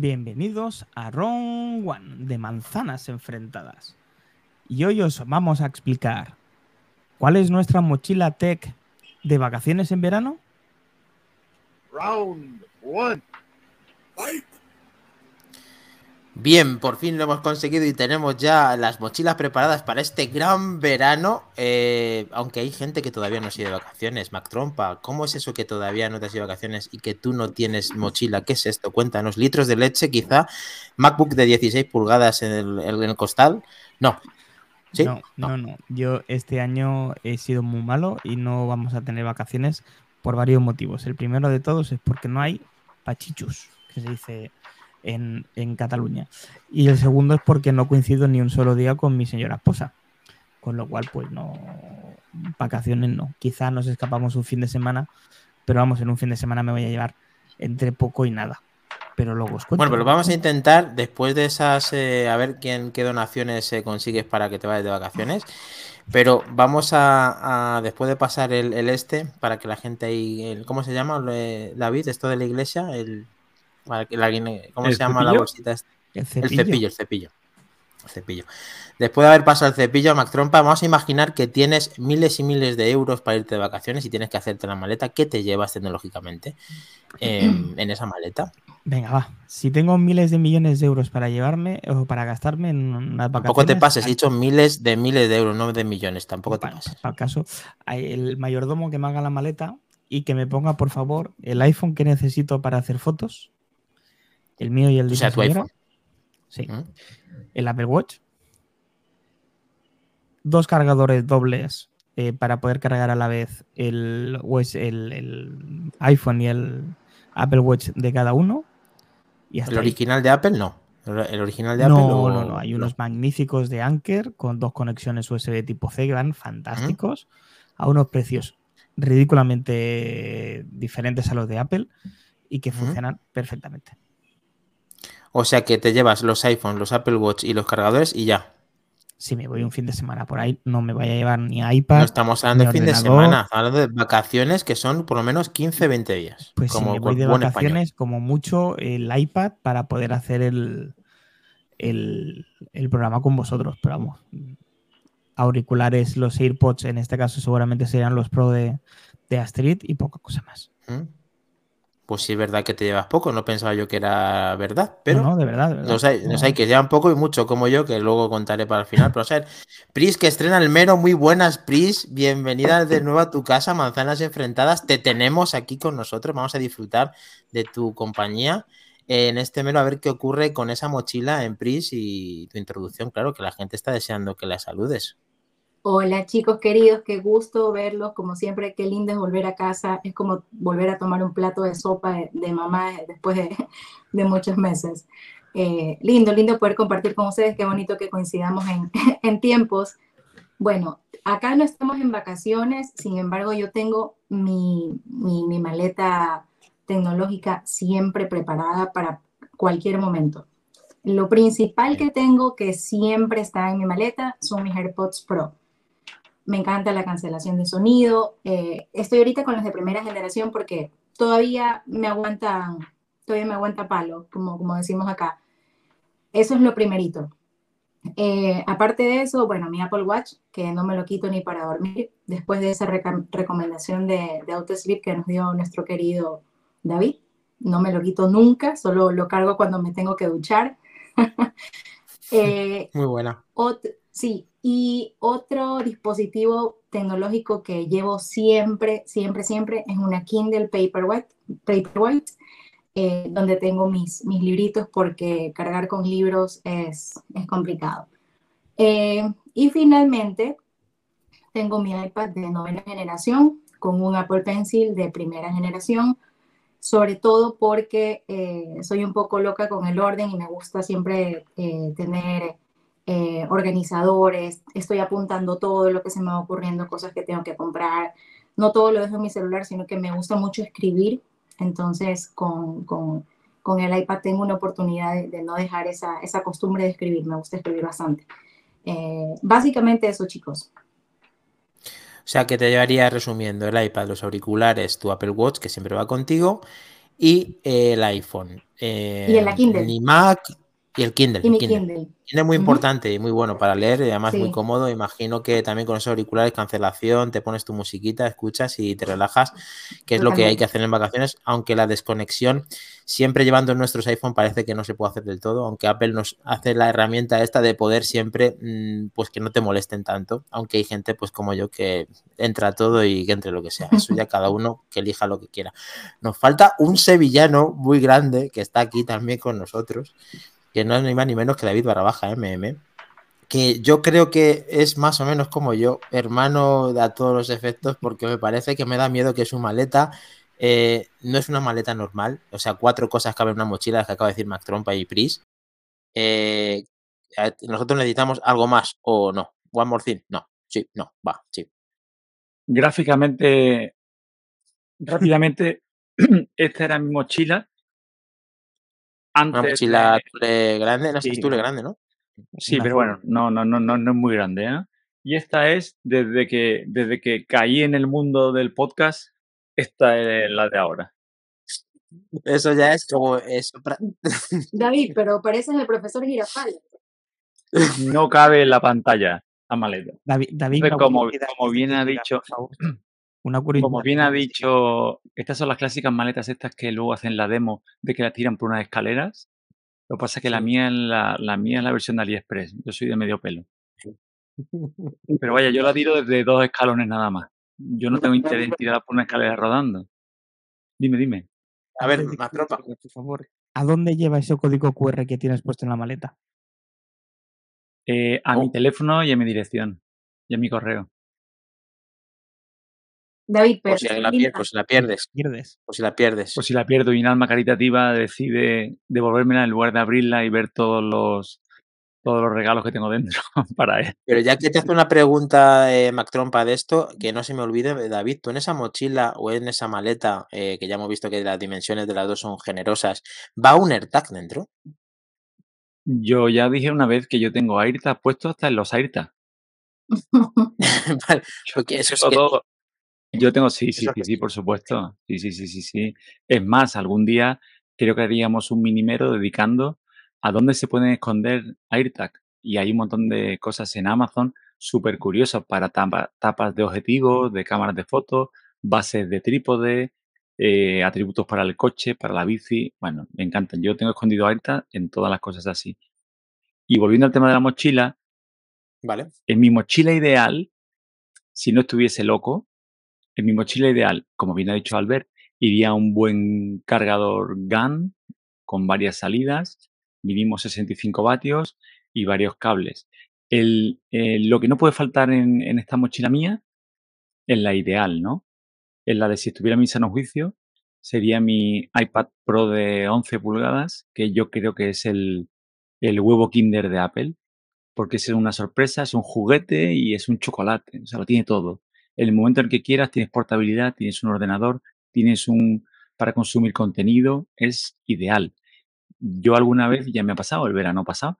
Bienvenidos a Round One de manzanas enfrentadas. Y hoy os vamos a explicar cuál es nuestra mochila tech de vacaciones en verano. Round One. Fight. Bien, por fin lo hemos conseguido y tenemos ya las mochilas preparadas para este gran verano. eh, aunque hay gente que todavía no ha ido de vacaciones. Mac Trompa, ¿cómo es eso que todavía no te has ido de vacaciones y que tú no tienes mochila? ¿Qué es esto? Cuéntanos. ¿Litros de leche, quizá? ¿MacBook de 16 pulgadas en el, en el costal? No. ¿Sí? No, no, no. Yo este año he sido muy malo y no vamos a tener vacaciones por varios motivos. El primero de todos es porque no hay pachichus, que se dice en, Cataluña. Y el segundo es porque no coincido ni un solo día con mi señora esposa. Con lo cual, pues no. Vacaciones no. Quizá nos escapamos un fin de semana, pero vamos, en un fin de semana me voy a llevar entre poco y nada. Pero luego os cuento. Bueno, pero vamos a intentar, después de esas, eh, a ver quién qué donaciones eh, consigues para que te vayas de vacaciones. Pero vamos a, después de pasar el, este, para que la gente ahí, el- ¿cómo se llama, eh, David? Esto de la iglesia, el, la- ¿cómo ¿El se llama la bolsita? esta? el El cepillo. el cepillo. El cepillo. Después de haber pasado el cepillo, Mac Trompa, vamos a imaginar que tienes miles y miles de euros para irte de vacaciones y tienes que hacerte la maleta. ¿Qué te llevas tecnológicamente en, en esa maleta? Venga, va. Si tengo miles de millones de euros para llevarme o para gastarme en unas vacaciones. Tampoco te pases, he dicho miles de miles de euros, no de millones, tampoco te pases. para el caso, el mayordomo que me haga la maleta y que me ponga, por favor, el iPhone que necesito para hacer fotos. El mío y el de O sea, tu iPhone. Sí. El Apple Watch. Dos cargadores dobles eh, para poder cargar a la vez el, US el, el iPhone y el Apple Watch de cada uno. Y hasta El ahí. original de Apple no. El original de Apple No, no, no. Hay unos magníficos de Anker con dos conexiones USB tipo C que van fantásticos a unos precios ridículamente diferentes a los de Apple y que funcionan perfectamente. O sea que te llevas los iPhones, los Apple Watch y los cargadores y ya. Si me voy un fin de semana por ahí, no me voy a llevar ni iPad. No estamos hablando de fin de semana, estamos hablando de vacaciones que son por lo menos 15, 20 días. Pues si como me voy de vacaciones, como mucho el iPad para poder hacer el, el, el programa con vosotros. Pero vamos, auriculares, los AirPods, en este caso seguramente serían los Pro de, de Astrid y poca cosa más. ¿Mm? Pues sí, es verdad que te llevas poco, no pensaba yo que era verdad, pero no, no, de verdad. de verdad. los hay, los No. hay que llevan poco y mucho, como yo, que luego contaré para el final. Pero, o sea, Pris, que estrena el mero, muy buenas, Pris. Bienvenida de nuevo a tu casa, Manzanas Enfrentadas. Te tenemos aquí con nosotros, vamos a disfrutar de tu compañía en este mero, a ver qué ocurre con esa mochila en Pris y tu introducción. Claro que la gente está deseando que la saludes. Hola chicos queridos, qué gusto verlos, como siempre, qué lindo es volver a casa, es como volver a tomar un plato de sopa de, mamá después de, muchos meses. Eh, lindo, lindo poder compartir con ustedes, qué bonito que coincidamos en, tiempos. Bueno, acá no estamos en vacaciones, sin embargo yo tengo mi, mi maleta tecnológica siempre preparada para cualquier momento. Lo principal que tengo que siempre está en mi maleta son mis AirPods Pro me encanta la cancelación de sonido. Eh, estoy ahorita con los de primera generación porque todavía me aguantan, todavía me aguanta palo, como, como decimos acá. Eso es lo primerito. Eh, aparte de eso, bueno, mi Apple Watch, que no me lo quito ni para dormir, después de esa recomendación de, de AutoSleep que nos dio nuestro querido David, no me lo quito nunca, solo lo cargo cuando me tengo que duchar. Eh, Muy buena. Ot- sí, y otro dispositivo tecnológico que llevo siempre, siempre, siempre es una Kindle Paperwhite, Paperwhite eh, donde tengo mis, mis libritos porque cargar con libros es, es complicado. Eh, y finalmente, tengo mi iPad de novena generación con un Apple Pencil de primera generación, sobre todo porque eh, soy un poco loca con el orden y me gusta siempre tener eh, organizadores, estoy apuntando todo lo que se me va ocurriendo, cosas que tengo que comprar. No todo lo dejo en mi celular, sino que me gusta mucho escribir. Entonces, con, con, con el iPad tengo una oportunidad de, de no dejar esa, esa, costumbre de escribir. Me gusta escribir bastante. Eh, básicamente eso, chicos. O sea, que te llevaría resumiendo el iPad, los auriculares, tu Apple Watch, que siempre va contigo, y eh, el iPhone. Eh, Y en la Kindle. Ni Mac y el Kindle. Y el Kindle. Kindle. Kindle muy importante y muy bueno para leer y además muy cómodo. Imagino que también con esos auriculares, cancelación, te pones tu musiquita, escuchas y te relajas, que es lo que hay que hacer en vacaciones, aunque la desconexión, siempre llevando nuestros iPhone, parece que no se puede hacer del todo, aunque Apple nos hace la herramienta esta de poder siempre, mm, pues que no te molesten tanto, aunque hay gente pues como yo que entra todo y que entre lo que sea. Eso ya cada uno que elija lo que quiera. Nos falta un sevillano muy grande que está aquí también con nosotros, que no es ni más ni menos que David Barrabaja, MM, que yo creo que es más o menos como yo, hermano a todos los efectos, porque me parece que me da miedo que su maleta eh, no es una maleta normal, o sea, cuatro cosas caben en una mochila, las que acaba de decir Mac Trompa y Pris. Eh, nosotros necesitamos algo más o no. One more thing, no, sí, no, va, sí. Gráficamente, rápidamente, esta era mi mochila. Una Antes mochila de- tule grande, no sé, Sí. grande, ¿no? Sí, Una pero bueno, no, no, no, no, no es muy grande, ¿eh? Y esta es, desde que, desde que caí en el mundo del podcast, esta es la de ahora. Eso ya es como eso. David, pero pareces el profesor Girafales. No cabe en la pantalla la maleta. David, David, Entonces, una como- como bien ha dicho-. Una curiosidad Como bien ha dicho, estas son las clásicas maletas estas que luego hacen la demo de que la tiran por unas escaleras. Lo que pasa es que la mía es la, la mía es la versión de AliExpress. Yo soy de medio pelo. Pero vaya, yo la tiro desde dos escalones nada más. Yo no tengo interés en tirarla por una escalera rodando. Dime, dime. A ver, más tropa. por favor, ¿a dónde lleva ese código QR que tienes puesto en la maleta? Eh, a mi Oh. teléfono y a mi dirección. Y a mi correo. David, pero Por si la, pier- por si la pierdes, Pierdes. por si la pierdes. Pues si la pierdo y un alma caritativa decide devolvérmela en lugar de abrirla y ver todos los todos los regalos que tengo dentro para él. Pero ya que te hace una pregunta, eh, Mac Trompa, de esto, que no se me olvide, eh, David, tú en esa mochila o en esa maleta, eh, que ya hemos visto que las dimensiones de las dos son generosas, ¿va un AirTag dentro? Yo ya dije una vez que yo tengo AirTag puesto hasta en los AirTag. Vale, Yo porque eso es que- todo. Yo tengo, sí, sí, sí, que sí, sí. por supuesto. Sí, sí, sí, sí, sí. Es más, algún día creo que haríamos un minimero dedicando a dónde se pueden esconder AirTag. Y hay un montón de cosas en Amazon súper curiosas para tapa- tapas de objetivos, de cámaras de fotos, bases de trípode, eh, atributos para el coche, para la bici. Bueno, me encantan. Yo tengo escondido AirTag en todas las cosas así. Y volviendo al tema de la mochila, Vale. en mi mochila ideal, si no estuviese loco, en mi mochila ideal, como bien ha dicho Albert, iría un buen cargador GAN con varias salidas, mínimo 65 vatios y varios cables. Eh, lo que no puede faltar en, esta mochila mía es la ideal, ¿no? Es la de si estuviera mi sano juicio, sería mi iPad Pro de 11 pulgadas, que yo creo que es el, el huevo Kinder de Apple, porque es una sorpresa, es un juguete y es un chocolate, o sea, lo tiene todo. En el momento en el que quieras tienes portabilidad, tienes un ordenador, tienes un para consumir contenido, es ideal. Yo alguna vez, ya me ha pasado, el verano pasado,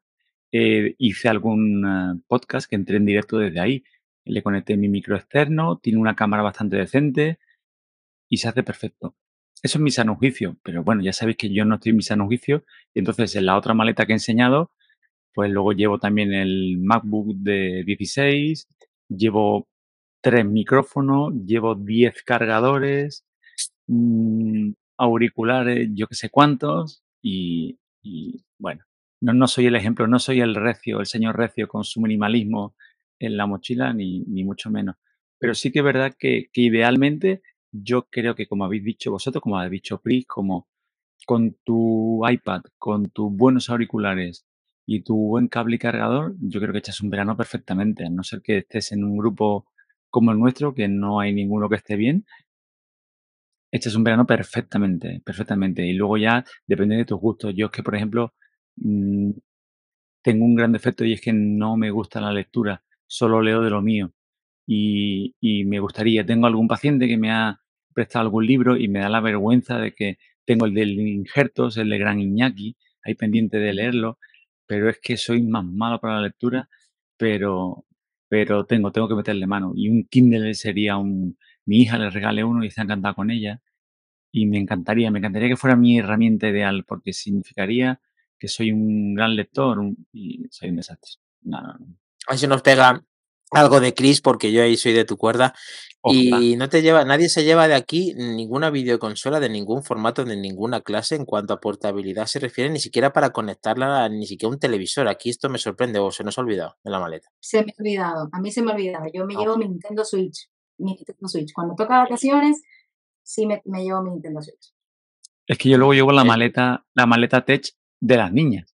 eh, hice algún eh, podcast que entré en directo desde ahí. Le conecté mi micro externo, tiene una cámara bastante decente y se hace perfecto. Eso es mi sano juicio, pero bueno, ya sabéis que yo no estoy en mi sano juicio y entonces en la otra maleta que he enseñado, pues luego llevo también el MacBook de 16, llevo tres micrófonos, llevo 10 cargadores, mm, auriculares, yo que sé cuántos, y, y, bueno, no, no soy el ejemplo, no soy el recio, el señor recio con su minimalismo en la mochila, ni, ni mucho menos. Pero sí que es verdad que, que idealmente yo creo que como habéis dicho vosotros, como habéis dicho Pris, como con tu iPad, con tus buenos auriculares y tu buen cable y cargador, yo creo que echas un verano perfectamente, a no ser que estés en un grupo como el nuestro, que no hay ninguno que esté bien, echas un verano perfectamente, perfectamente. Y luego ya depende de tus gustos. Yo es que, por ejemplo, mm, tengo un gran defecto y es que no me gusta la lectura, solo leo de lo mío. Y, y me gustaría, tengo algún paciente que me ha prestado algún libro y me da la vergüenza de que tengo el del Injertos, el de Gran Iñaki, ahí pendiente de leerlo, pero es que soy más malo para la lectura, pero, pero tengo, tengo que meterle mano. Y un Kindle sería un, mi hija le regale uno y está encantada con ella. y me encantaría, me encantaría que fuera mi herramienta ideal porque significaría que soy un gran lector un- y soy un desastre. No, no, no. A ver si nos pega algo de Chris, porque yo ahí soy de tu cuerda. Ojalá. Y no te lleva, nadie se lleva de aquí ninguna videoconsola de ningún formato, de ninguna clase en cuanto a portabilidad se refiere, ni siquiera para conectarla a ni siquiera un televisor. Aquí esto me sorprende, o se nos ha olvidado en la maleta. Se me ha olvidado, a mí se me ha olvidado. Yo me Ah, llevo mi Nintendo Switch, mi Nintendo Switch. Cuando toca vacaciones, sí me, me llevo mi Nintendo Switch. Es que yo luego llevo la Eh. maleta, la maleta tech de las niñas,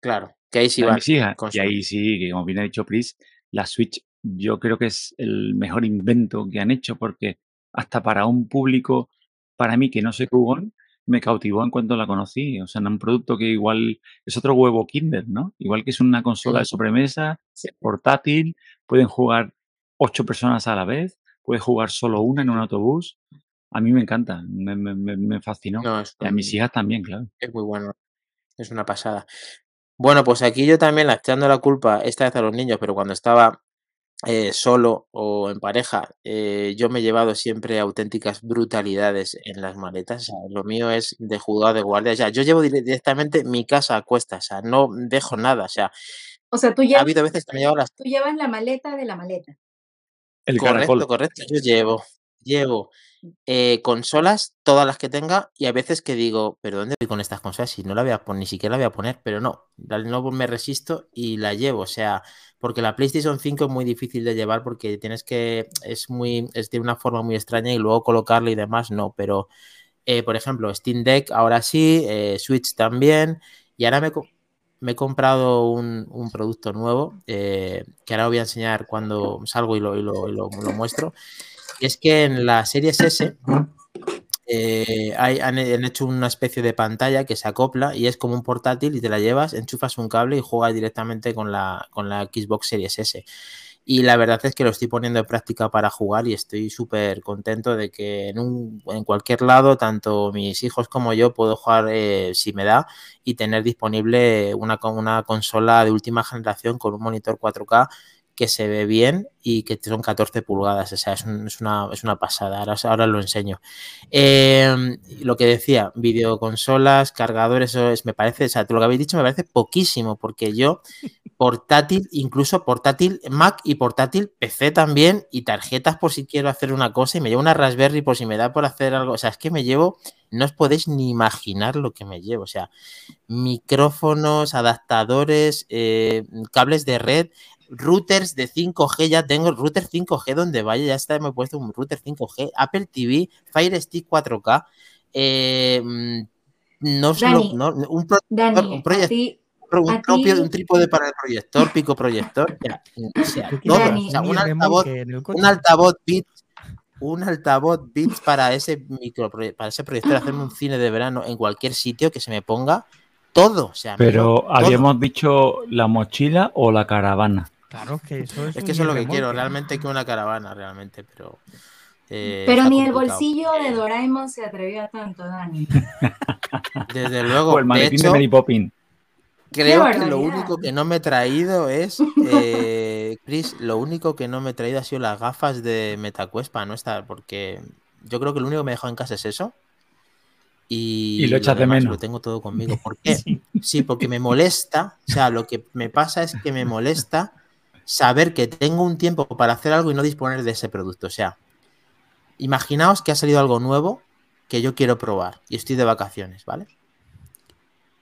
Claro, que ahí sí la de van. mis hijas. con Y ahí sí, que como bien ha dicho Pris, la Switch yo creo que es el mejor invento que han hecho porque hasta para un público, para mí que no soy jugón, me cautivó en cuanto la conocí. O sea, no un producto que igual es otro huevo Kinder, ¿no? Igual que es una consola de sobremesa, portátil, pueden jugar ocho personas a la vez, puedes jugar solo una en un autobús. A mí me encanta, me, me- me- fascinó. No, Y a mis hijas también, claro. es muy bueno. Es una pasada. Bueno, pues aquí yo también la echando la culpa, esta vez a los niños, pero cuando estaba eh, solo o en pareja, eh, yo me he llevado siempre auténticas brutalidades en las maletas. O sea, lo mío es de juzgado de guardia. O sea, yo llevo dire- directamente mi casa a cuestas. O sea, no dejo nada. O sea, O sea, tú ha llevas, habido veces que me he llevado las tú llevas la maleta de la maleta. El Correcto, caracol. correcto. Yo llevo, llevo eh, consolas, todas las que tenga, y a veces que digo, pero ¿dónde voy con estas consolas? Si no la voy a poner, ni siquiera la voy a poner, pero no, la- no me resisto y la llevo. O sea, porque la PlayStation 5 es muy difícil de llevar porque tienes que, es muy, es de una forma muy extraña y luego colocarla y demás, no, pero eh, por ejemplo, Steam Deck ahora sí, eh, Switch también, y ahora me, he comprado un, producto nuevo que ahora voy a enseñar cuando salgo y lo- y lo- lo muestro. Y es que en la Series S eh, hay- han, hecho una especie de pantalla que se acopla y es como un portátil y te la llevas, enchufas un cable y juegas directamente con la, con la Xbox Series S. Y la verdad es que lo estoy poniendo en práctica para jugar y estoy súper contento de que en, un, en cualquier lado, tanto mis hijos como yo, puedo jugar eh, si me da y tener disponible una, una consola de última generación con un monitor 4K que se ve bien y que son 14 pulgadas. O sea, es, un- es una, es una pasada. Ahora, ahora lo enseño. Eh, lo que decía, videoconsolas, cargadores, eso es, me parece, o sea, lo que habéis dicho me parece poquísimo, porque yo portátil, incluso portátil Mac y portátil PC también, y tarjetas por si quiero hacer una cosa, y me llevo una Raspberry por si me da por hacer algo. O sea, es que me llevo, no os podéis ni imaginar lo que me llevo. O sea, micrófonos, adaptadores, eh, cables de red, routers de 5G, ya tengo el router 5G donde vaya, ya está, me he puesto un router 5G, Apple TV, Fire Stick 4K, eh, mm, no, solo- Dani, no, un, Dani, proyector, ti, un, propio, trípode para el proyector, pico proyector, o sea, Tú todo, quieres Dani, o sea, un altavoz, un altavoz Beats, un altavoz Beats para ese micro, para ese proyector, hacerme un cine de verano en cualquier sitio que se me ponga todo, o sea, Pero todo. habíamos dicho la mochila o la caravana. Claro, es que eso es Es que eso es lo que quiero, realmente que una caravana, realmente, pero. eh, pero está ni el bolsillo de Doraemon se atrevió a tanto, Dani. Desde luego, O el de maletín de hecho, Mary Poppins. creo ¡Qué que lo único que no me he traído es. eh, Chris, lo único que no me he traído ha sido las gafas de MetaQuest para no estar, porque yo creo que lo único que me he dejado en casa es eso. Y, Y lo echas de menos. Lo tengo todo conmigo. ¿Por qué? Sí. Sí, porque me molesta, o sea, lo que me pasa es que me molesta saber que tengo un tiempo para hacer algo y no disponer de ese producto. O sea, imaginaos que ha salido algo nuevo que yo quiero probar y estoy de vacaciones, ¿vale?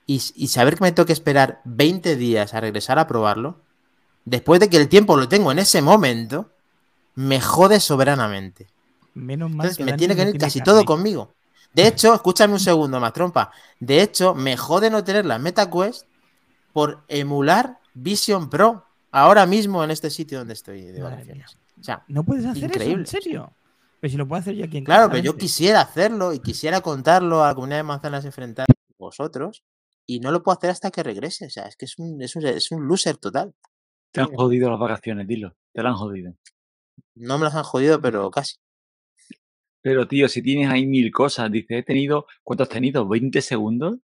Y, y saber que me tengo que esperar 20 días a regresar a probarlo, después de que el tiempo lo tengo en ese momento, me jode soberanamente. Menos mal Entonces que me tiene que venir tiene casi todo conmigo. De hecho, escúchame un segundo más, trompa. De hecho, me jode no tener la MetaQuest por emular Vision Pro ahora mismo en este sitio donde estoy de vacaciones. O sea, No puedes hacer Increíble. eso, en serio. Pero si lo puedo hacer yo aquí en claro, casa, pero yo vente. quisiera hacerlo y quisiera contarlo a la comunidad de manzanas enfrentadas con vosotros y no lo puedo hacer hasta que regrese. O sea, es que es un, es un, es un loser total. Te han jodido las vacaciones, dilo. Te la han jodido. No me las han jodido, pero casi. Pero, tío, si tienes ahí mil cosas, dice, he tenido, ¿cuánto has tenido? ¿20 segundos?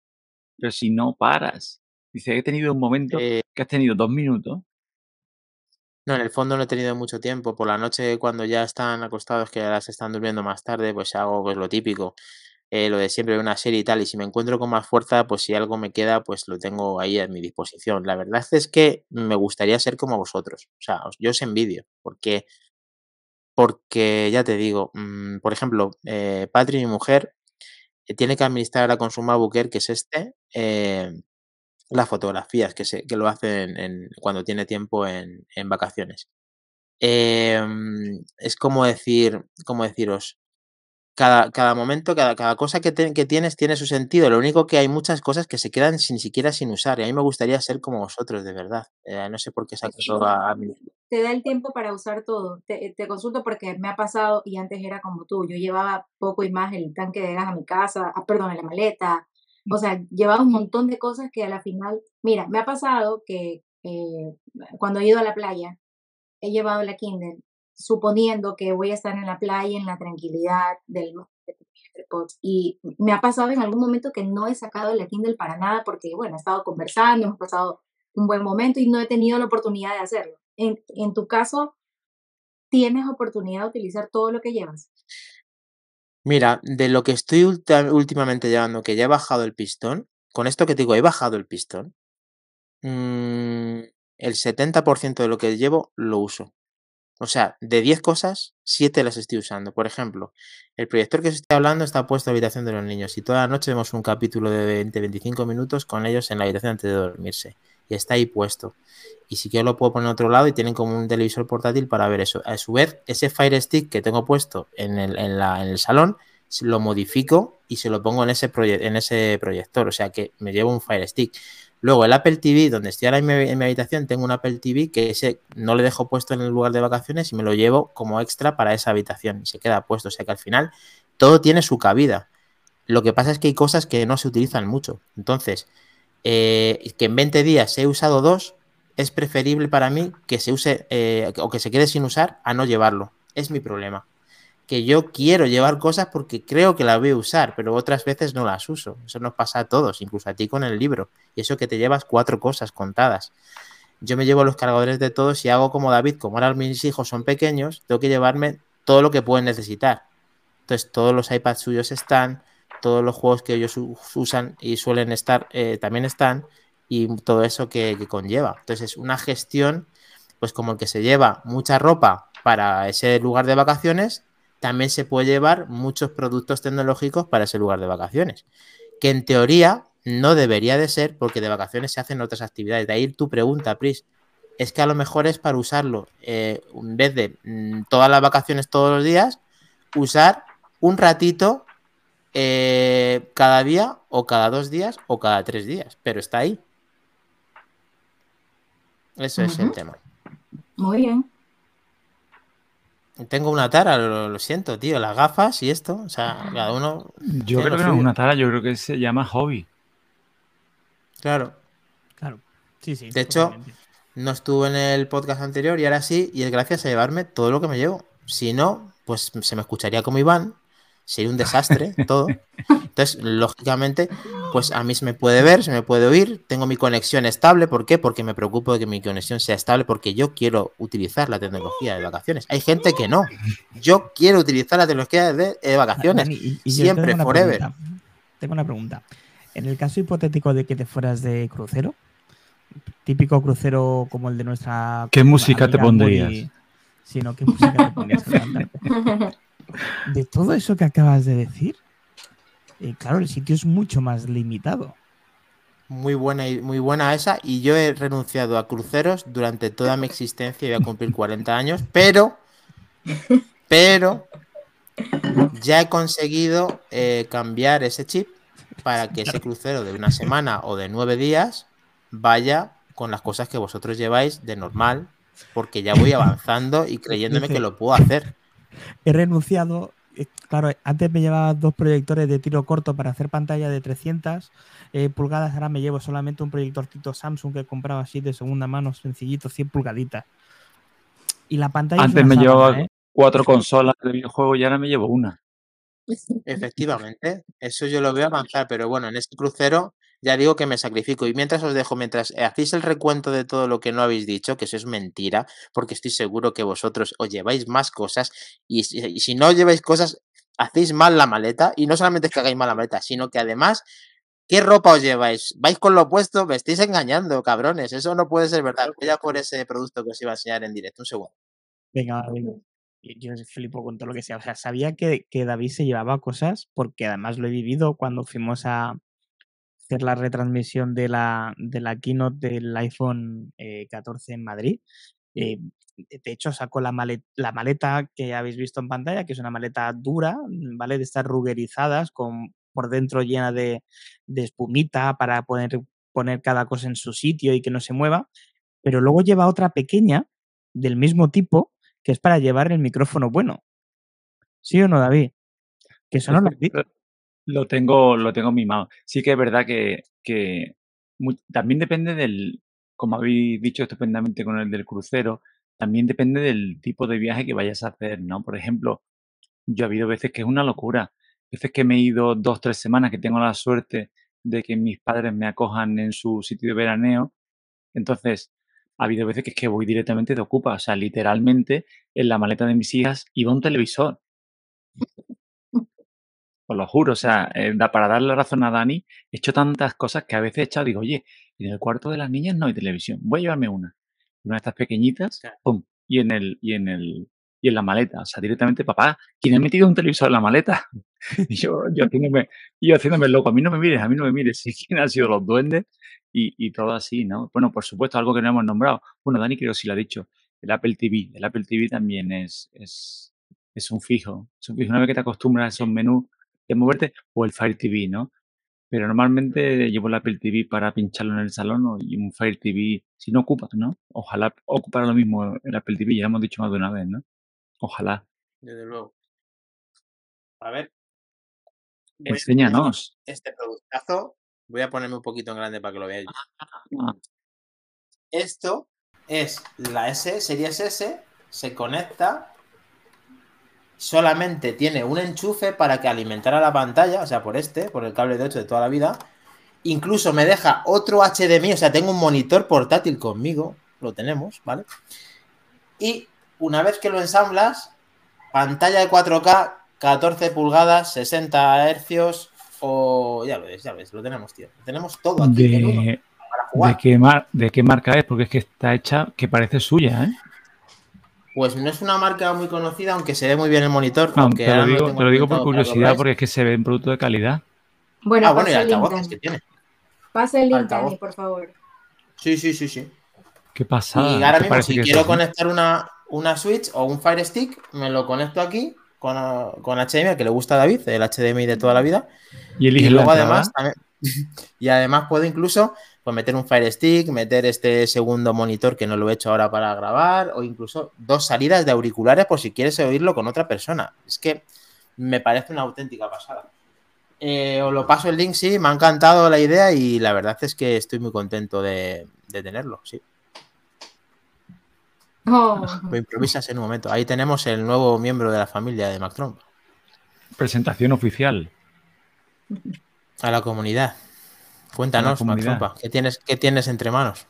Pero si no paras. Dice, he tenido un momento Eh, que has tenido dos minutos. No, en el fondo no he tenido mucho tiempo. Por la noche, cuando ya están acostados, que ahora se están durmiendo más tarde, pues hago pues lo típico. eh, lo de siempre una serie y tal. Y si me encuentro con más fuerza, pues si algo me queda, pues lo tengo ahí a mi disposición. La verdad es que me gustaría ser como vosotros. O sea, yo os envidio. Porque, porque ya te digo, mm, por ejemplo, eh, Patri, mi mujer, eh, tiene que administrar ahora con su que es este, eh, las fotografías que, se, que lo hace en- cuando tiene tiempo en, en vacaciones. Em, es como decir, como deciros, cada, cada momento, cada, cada cosa que, te- que tienes tiene su sentido. Lo único que hay muchas cosas que se quedan sin siquiera sin usar. Y a mí me gustaría ser como vosotros, de verdad. Eh, no sé por qué saco eso a, a mí. te da el tiempo para usar todo. Te, te consulto porque me ha pasado y antes era como tú. Yo llevaba poco y más el tanque de gas a mi casa, ah, perdón, en la maleta. O sea, llevaba un montón de cosas que a la final, mira, me ha pasado que eh, cuando he ido a la playa, he llevado la Kindle suponiendo que voy a estar en la playa en la tranquilidad del. Y me ha pasado en algún momento que no he sacado la Kindle para nada porque, bueno, he estado conversando, hemos pasado un buen momento y no he tenido la oportunidad de hacerlo. En, en tu caso, ¿tienes oportunidad de utilizar todo lo que llevas? Mira, de lo que estoy últimamente llevando, que ya he bajado el pistón, con esto que te digo, he bajado el pistón, mm, el 70% de lo que llevo lo uso. O sea, de 10 cosas, 7 las estoy usando. Por ejemplo, el proyector que os estoy hablando está puesto en la habitación de los niños y toda la noche vemos un capítulo de 20-25 minutos con ellos en la habitación antes de dormirse. Y está ahí puesto. Y si quiero lo puedo poner en otro lado y tienen como un televisor portátil para ver eso. A su vez, ese Fire Stick que tengo puesto en el, en la- en el salón, lo modifico y se lo pongo en ese, en ese proyector. O sea que me llevo un Fire Stick. Luego el Apple TV, donde estoy ahora en mi, en mi habitación, tengo un Apple TV que ese no le dejo puesto en el lugar de vacaciones y me lo llevo como extra para esa habitación y se queda puesto. O sea que al final todo tiene su cabida. Lo que pasa es que hay cosas que no se utilizan mucho. Entonces, eh, que en 20 días he usado dos, es preferible para mí que se use eh, o que se quede sin usar a no llevarlo. Es mi problema. Que yo quiero llevar cosas porque creo que las voy a usar, pero otras veces no las uso. Eso nos pasa a todos, incluso a ti con el libro. Y eso que te llevas cuatro cosas contadas. Yo me llevo los cargadores de todos y hago como David, como ahora mis hijos son pequeños, tengo que llevarme todo lo que pueden necesitar. Entonces, todos los iPads suyos están, todos los juegos que ellos usan y suelen estar eh, también están, y todo eso que, que conlleva. Entonces, es una gestión, pues como el que se lleva mucha ropa para ese lugar de vacaciones, también se puede llevar muchos productos tecnológicos para ese lugar de vacaciones. Que en teoría no debería de ser, porque de vacaciones se hacen otras actividades. De ahí tu pregunta, Pris. Es que a lo mejor es para usarlo, eh, en vez de mm, todas las vacaciones todos los días, usar un ratito eh, cada día o cada dos días o cada tres días, pero está ahí. Eso es el tema. Muy bien. Tengo una tara, lo, lo siento, tío, las gafas y esto, o sea, cada uno, Yo creo que no es una tara, yo creo que se llama hobby. claro, Claro. Sí, sí. De hecho, no estuve en el podcast anterior y ahora sí, y es gracias a llevarme todo lo que me llevo. Si no, pues se me escucharía como Iván, sería un desastre todo. Entonces, lógicamente, pues a mí se me puede ver, se me puede oír, tengo mi conexión estable. ¿Por qué? Porque me preocupo de que mi conexión sea estable, porque yo quiero utilizar la tecnología de vacaciones. Hay gente que no. Yo quiero utilizar la tecnología de, de vacaciones. Dani, y- y yo Siempre, tengo forever. pregunta. Tengo una pregunta. En el caso hipotético de que te fueras de crucero, típico crucero como el de nuestra. ¿Qué música te pondrías? Sí, no, ¿qué música te pondrías? De todo eso que acabas de decir, eh, claro, el sitio es mucho más limitado. Muy buena, y- muy buena esa. Y yo he renunciado a cruceros durante toda mi existencia. Voy a cumplir 40 años. Pero, pero, ya he conseguido eh, cambiar ese chip para que ese crucero de una semana o de nueve días vaya con las cosas que vosotros lleváis de normal. Porque ya voy avanzando y creyéndome que lo puedo hacer. He renunciado. eh, Claro, antes me llevaba dos proyectores de tiro corto para hacer pantalla de 300 eh, pulgadas. Ahora me llevo solamente un proyectorcito Samsung que compraba así de segunda mano, sencillito, 100 pulgaditas. Y la pantalla. es Antes me llevaba ¿eh? cuatro consolas de videojuegos y ahora me llevo una. Efectivamente, eso yo lo veo avanzar, pero bueno, en este crucero ya digo que me sacrifico. Y mientras os dejo, mientras hacéis el recuento de todo lo que no habéis dicho, que eso es mentira, porque estoy seguro que vosotros os lleváis más cosas y si, y si no lleváis cosas, hacéis mal la maleta. Y no solamente es que hagáis mal la maleta, sino que además, ¿qué ropa os lleváis? ¿Vais con lo opuesto? Me estáis engañando, cabrones. Eso no puede ser verdad. Voy a por ese producto que os iba a enseñar en directo. Un segundo. Venga, venga. Yo flipo con todo lo que sea. O sea, sabía que, que David se llevaba cosas porque además lo he vivido cuando fuimos a hacer la retransmisión de la, de la keynote del iPhone eh, 14 en Madrid. Eh, de hecho, sacó la maleta, la maleta que habéis visto en pantalla, que es una maleta dura, ¿vale? De estas ruggerizadas, con por dentro llena de, de espumita para poder poner cada cosa en su sitio y que no se mueva. Pero luego lleva otra pequeña del mismo tipo que es para llevar el micrófono bueno. ¿Sí o no, David? Que eso no lo. Lo tengo, lo tengo mimado. Sí que es verdad que, que también depende del, como habéis dicho estupendamente con el del crucero, también depende del tipo de viaje que vayas a hacer, ¿no? Por ejemplo, yo ha habido veces que es una locura. Veces que me he ido dos, tres semanas, que tengo la suerte de que mis padres me acojan en su sitio de veraneo. Entonces, ha habido veces que es que voy directamente de Ocupa. O sea, literalmente, en la maleta de mis hijas iba un televisor. Os lo juro, o sea, eh, da- para darle razón a Dani, he hecho tantas cosas que a veces he echado, digo, oye, en el cuarto de las niñas no hay televisión, voy a llevarme una. Una de estas pequeñitas, pum, y en el, y en el, y en la maleta. O sea, directamente, papá, ¿quién ha metido un televisor en la maleta? Y yo, yo haciéndome, yo haciéndome loco, a mí no me mires, a mí no me mires, quién han sido los duendes y, y todo así, ¿no? Bueno, por supuesto, algo que no hemos nombrado. Bueno, Dani creo que sí lo ha dicho, el Apple TV. El Apple TV también es, es, es un fijo. Es un fijo. Una vez que te acostumbras a esos menús de moverte, o el Fire TV, ¿no? Pero normalmente llevo el Apple TV para pincharlo en el salón o- y un Fire TV, si no ocupa, ¿no? Ojalá ocupara lo mismo el Apple TV, ya lo hemos dicho más de una vez, ¿no? Ojalá. Desde luego. A ver. Enséñanos. Este productazo. Voy a ponerme un poquito en grande para que lo veáis. Ah, Esto es la S, Series S, se conecta, solamente tiene un enchufe para que alimentara la pantalla, o sea, por este, por el cable de 8 de toda la vida. Incluso me deja otro HDMI, o sea, tengo un monitor portátil conmigo, lo tenemos, ¿vale? Y una vez que lo ensamblas, pantalla de 4K, 14 pulgadas, 60 hercios, o ya ves, ya ves, lo tenemos, tío. Lo tenemos todo aquí uno de, para de, jugar. qué mar- ¿De qué marca es? Porque es que está hecha que parece suya, ¿eh? Pues no es una marca muy conocida, aunque se ve muy bien el monitor. No, aunque te lo no digo, te lo digo por curiosidad, porque es que se ve un producto de calidad. Bueno, Ah, bueno, y pasa el link, altavoces que tiene. Pasa el link. Dani, por favor. Sí, sí, sí, sí. Qué pasada. y ahora ¿te mismo, si quiero conectar una, una Switch o un Fire Stick, me lo conecto aquí con, con HDMI, que le gusta a David, el HDMI de toda la vida. Y Y elige la luego además, también- y además puedo incluso pues, meter un Fire Stick, meter este segundo monitor que no lo he hecho ahora para grabar, o incluso dos salidas de auriculares por si quieres oírlo con otra persona. Es que me parece una auténtica pasada. Eh, os lo paso el link, sí, me ha encantado la idea y la verdad es que estoy muy contento de, de tenerlo, sí. Oh, Lo improvisas en un momento. Ahí tenemos el nuevo miembro de la familia de Mac Trump. Presentación oficial. A la comunidad. Cuéntanos. Trumpa, ¿qué tienes, ¿qué tienes entre manos?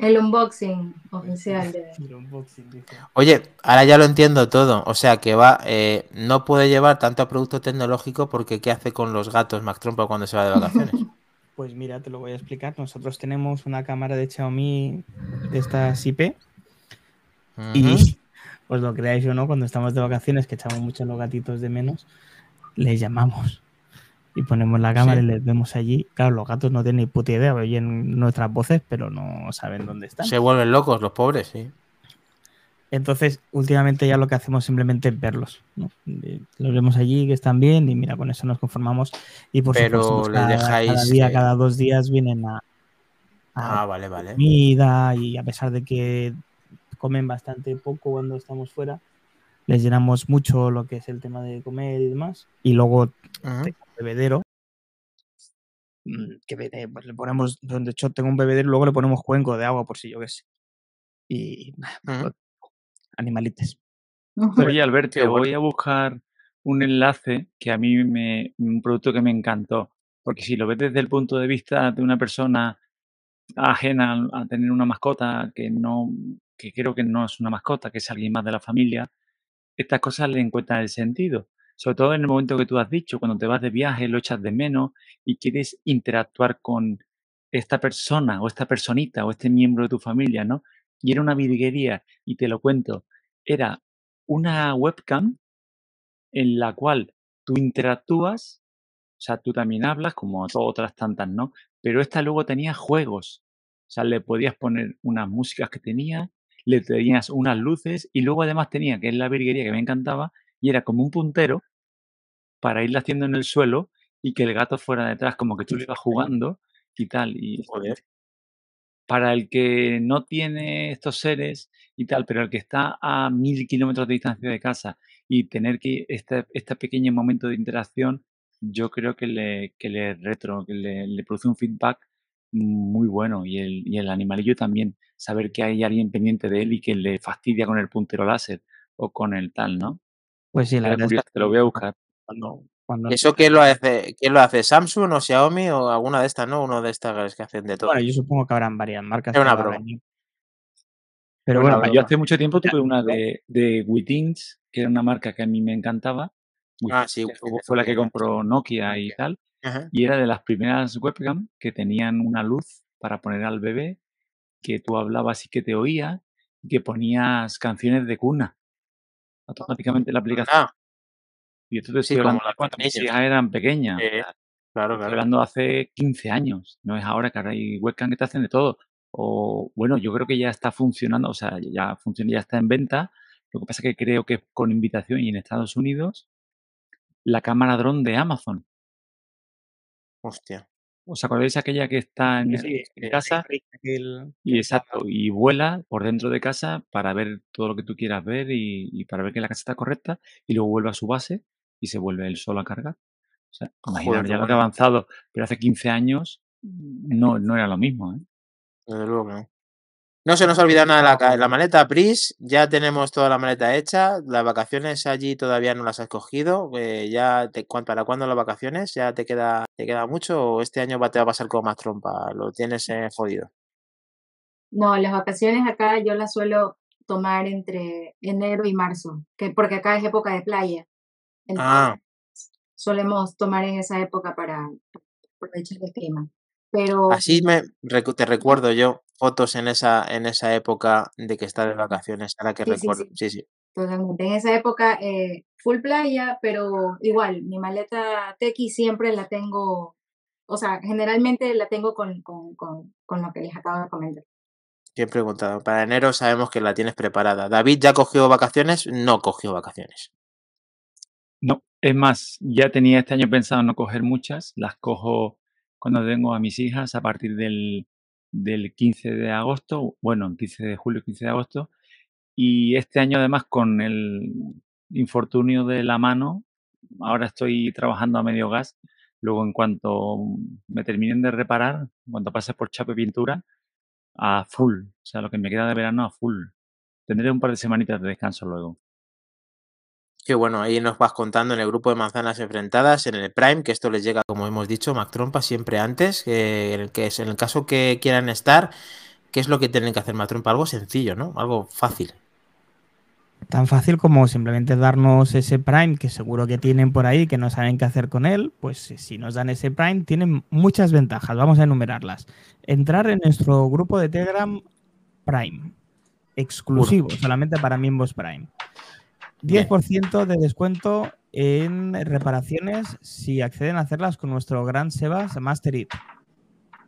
el unboxing oficial de... El unboxing, dice. Oye, ahora ya lo entiendo todo. O sea que va, eh, no puede llevar tanto producto tecnológico porque ¿qué hace con los gatos Mac Trompa cuando se va de vacaciones? Pues mira, te lo voy a explicar. Nosotros tenemos una cámara de Xiaomi de estas IP y os lo creáis o no, cuando estamos de vacaciones, que echamos mucho los gatitos de menos, les llamamos y ponemos la cámara Sí. y les vemos allí. Claro, los gatos no tienen ni puta idea, oyen nuestras voces, pero no saben dónde están. Se vuelven locos los pobres, sí. Entonces, últimamente ya lo que hacemos simplemente es verlos. ¿no? Los vemos allí, que están bien, y mira, con eso nos conformamos. Y por Pero supuesto, pues, cada, dejáis, cada día, eh, cada dos días vienen a, a Ah, vale, vale. comida y a pesar de que comen bastante poco cuando estamos fuera, les llenamos mucho lo que es el tema de comer y demás. Y luego bebedero mm, que eh, pues le ponemos, de hecho tengo un bebedero luego le ponemos cuenco de agua por si yo qué sé. Y Ujú. animalites. Oye, Alberto, Qué bueno. voy a buscar un enlace que a mí me. un producto que me encantó. Porque si lo ves desde el punto de vista de una persona ajena a tener una mascota que no, que creo que no es una mascota, que es alguien más de la familia, estas cosas le encuentran el sentido. Sobre todo en el momento que tú has dicho, cuando te vas de viaje, lo echas de menos y quieres interactuar con esta persona o esta personita o este miembro de tu familia, ¿no? Y era una virguería, y te lo cuento, era una webcam en la cual tú interactúas, o sea, tú también hablas, como otras tantas, ¿no? Pero esta luego tenía juegos, o sea, le podías poner unas músicas que tenía, le tenías unas luces y luego además tenía, que es la virguería que me encantaba, y era como un puntero para irla haciendo en el suelo y que el gato fuera detrás, como que tú le ibas jugando y tal. Y Joder. para el que no tiene estos seres y tal, pero el que está a mil kilómetros de distancia de casa y tener que este, este pequeño momento de interacción, yo creo que le, que le retro, que le, le produce un feedback muy bueno y el, y el animalillo también, saber que hay alguien pendiente de él y que le fastidia con el puntero láser o con el tal, ¿no? Pues sí, la Era verdad es curioso, que te lo voy a buscar. Cuando, cuando- ¿Eso quién lo hace? ¿Quién lo hace? ¿Samsung o Xiaomi o alguna de estas, no? Uno de estas que hacen de todo. Bueno, yo supongo que habrán varias marcas. Que una broma. Pero bueno, yo hace mucho tiempo tuve una ¿no? de, de que era una marca que a mí me encantaba. Ah, sí, fue la que compró Nokia y tal. Ajá. Y era de las primeras webcam que tenían una luz para poner al bebé, que tú hablabas y que te oía, y que ponías canciones de cuna automáticamente en la aplicación. Ah, Y esto te sí, estoy como hablando cuando mis hijas eran pequeñas. Sí, sea, claro, estoy claro. hablando hace 15 años. No es ahora que ahora hay webcam que te hacen de todo. O bueno, yo creo que ya está funcionando, o sea, ya funciona, ya está en venta. Lo que pasa es que creo que con invitación y en Estados Unidos, la cámara dron de Amazon. Hostia. ¿Os acordáis aquella que está en, Sí, el- sí, en sí, casa? sí, aquel- Y exacto, y vuela por dentro de casa para ver todo lo que tú quieras ver y, y para ver que la casa está correcta y luego vuelve a su base y se vuelve él solo a cargar. O sea, Joder, qué ya lo que ha avanzado, pero hace 15 años no, no era lo mismo. ¿eh? Desde luego que no. No se nos ha olvidado nada de la, la maleta Pris, ya tenemos toda la maleta hecha, las vacaciones allí todavía no las has cogido, eh, ya te, ¿cuán- ¿para cuándo las vacaciones? ¿Ya te queda, te queda mucho o este año va, te va a pasar como más trompa? ¿Lo tienes eh, jodido? No, las vacaciones acá yo las suelo tomar entre enero y marzo, que porque acá es época de playa. Entonces Ah, solemos tomar en esa época para aprovechar el clima. Pero así me te recuerdo yo fotos en esa, en esa época de que estás de vacaciones, ahora que Sí, sí, recuerdo. sí. Sí, sí. totalmente, en esa época eh, full playa, pero igual, mi maleta Tequi siempre la tengo, o sea, generalmente la tengo con, con, con, con lo que les acabo de comentar. Bien preguntado. Para enero sabemos que la tienes preparada. ¿David ya cogió vacaciones? No cogió vacaciones. No, es más, ya tenía este año pensado no coger muchas, las cojo cuando tengo a mis hijas a partir del, del 15 de agosto, bueno, 15 de julio, 15 de agosto, y este año además con el infortunio de la mano, ahora estoy trabajando a medio gas, luego en cuanto me terminen de reparar, en cuanto pase por chape pintura, a full, o sea, lo que me queda de verano a full. Tendré un par de semanitas de descanso luego. Qué bueno, ahí nos vas contando en el grupo de manzanas enfrentadas, en el Prime, que esto les llega, como hemos dicho, Mac Trompa siempre antes, que en el, que es, en el caso que quieran estar, ¿qué es lo que tienen que hacer Mac Trompa? Algo sencillo, ¿no? Algo fácil. Tan fácil como simplemente darnos ese Prime que seguro que tienen por ahí, que no saben qué hacer con él, pues si nos dan ese Prime tienen muchas ventajas, vamos a enumerarlas. Entrar en nuestro grupo de Telegram Prime, exclusivo, solamente para miembros Prime. 10% de descuento en reparaciones si acceden a hacerlas con nuestro gran Sebas Master It.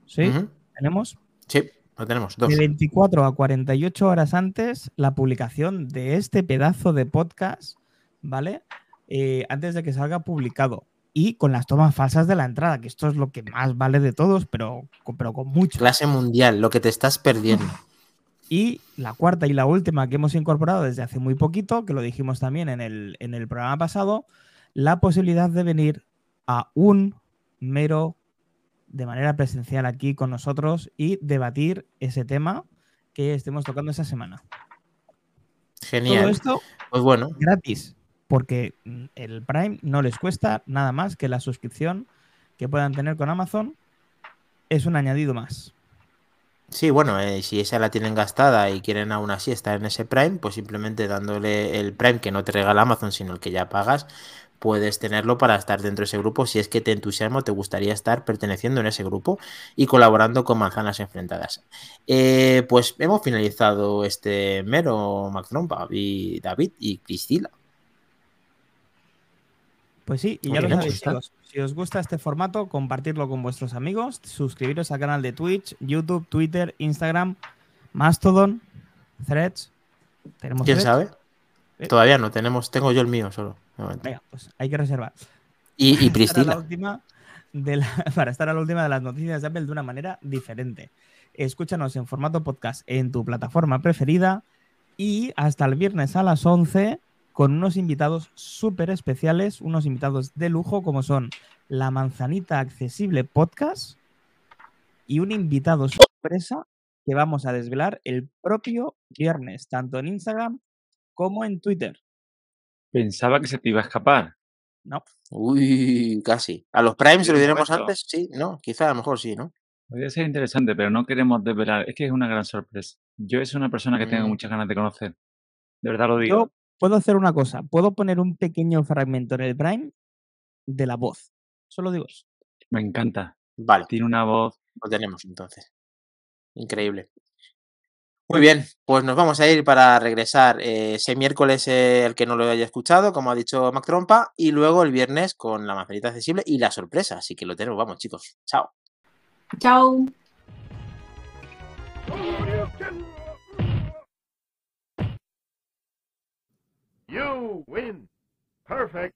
¿Sí? Ujú. ¿Tenemos? Sí, lo tenemos, dos. De 24 a 48 horas antes la publicación de este pedazo de podcast, ¿vale? Eh, antes de que salga publicado. Y con las tomas falsas de la entrada, que esto es lo que más vale de todos, pero, pero con mucho. Clase mundial, lo que te estás perdiendo. Y la cuarta y la última que hemos incorporado desde hace muy poquito, que lo dijimos también en el, en el programa pasado, la posibilidad de venir a un mero de manera presencial aquí con nosotros y debatir ese tema que estemos tocando esa semana. Todo Genial. esto Pues bueno, gratis, porque el Prime no les cuesta nada más que la suscripción que puedan tener con Amazon es un añadido más. Sí, bueno, eh, si esa la tienen gastada y quieren aún así estar en ese Prime, pues simplemente dándole el Prime que no te regala Amazon, sino el que ya pagas, puedes tenerlo para estar dentro de ese grupo si es que te entusiasma o te gustaría estar perteneciendo en ese grupo y colaborando con Manzanas Enfrentadas. Eh, pues hemos finalizado este mero Macrompa y David y Cristina. Pues sí, y ya lo sabéis, chicos. Si os gusta este formato, compartirlo con vuestros amigos, suscribiros al canal de Twitch, YouTube, Twitter, Instagram, Mastodon, Threads. ¿Tenemos ¿Quién sabe? ¿Eh? Todavía no, tenemos, tengo yo el mío solo. Venga, pues hay que reservar. Y, y Priscila. para estar a la última de las noticias de Apple de una manera diferente. Escúchanos en formato podcast en tu plataforma preferida y hasta el viernes a las 11 con unos invitados súper especiales, unos invitados de lujo como son la Manzanita Accesible Podcast y un invitado sorpresa que vamos a desvelar el propio viernes, tanto en Instagram como en Twitter. Pensaba que se te iba a escapar. No. Uy, casi. ¿A los Primes se lo diremos antes? Sí, no, quizá a lo mejor sí, ¿no? Podría ser interesante, pero no queremos desvelar. Es que es una gran sorpresa. Yo es una persona que tengo mm. muchas ganas de conocer. De verdad lo digo puedo hacer una cosa. Puedo poner un pequeño fragmento en el Prime de la voz. Solo digo eso. Me encanta. Vale. Tiene una voz. Lo tenemos entonces. Increíble. Muy bien, pues nos vamos a ir para regresar eh, ese miércoles eh, el que no lo haya escuchado, como ha dicho Mac Trompa, y luego el viernes con la manzanita accesible y la sorpresa. Así que lo tenemos. Vamos, chicos. Chao. Chao. You win. Perfect.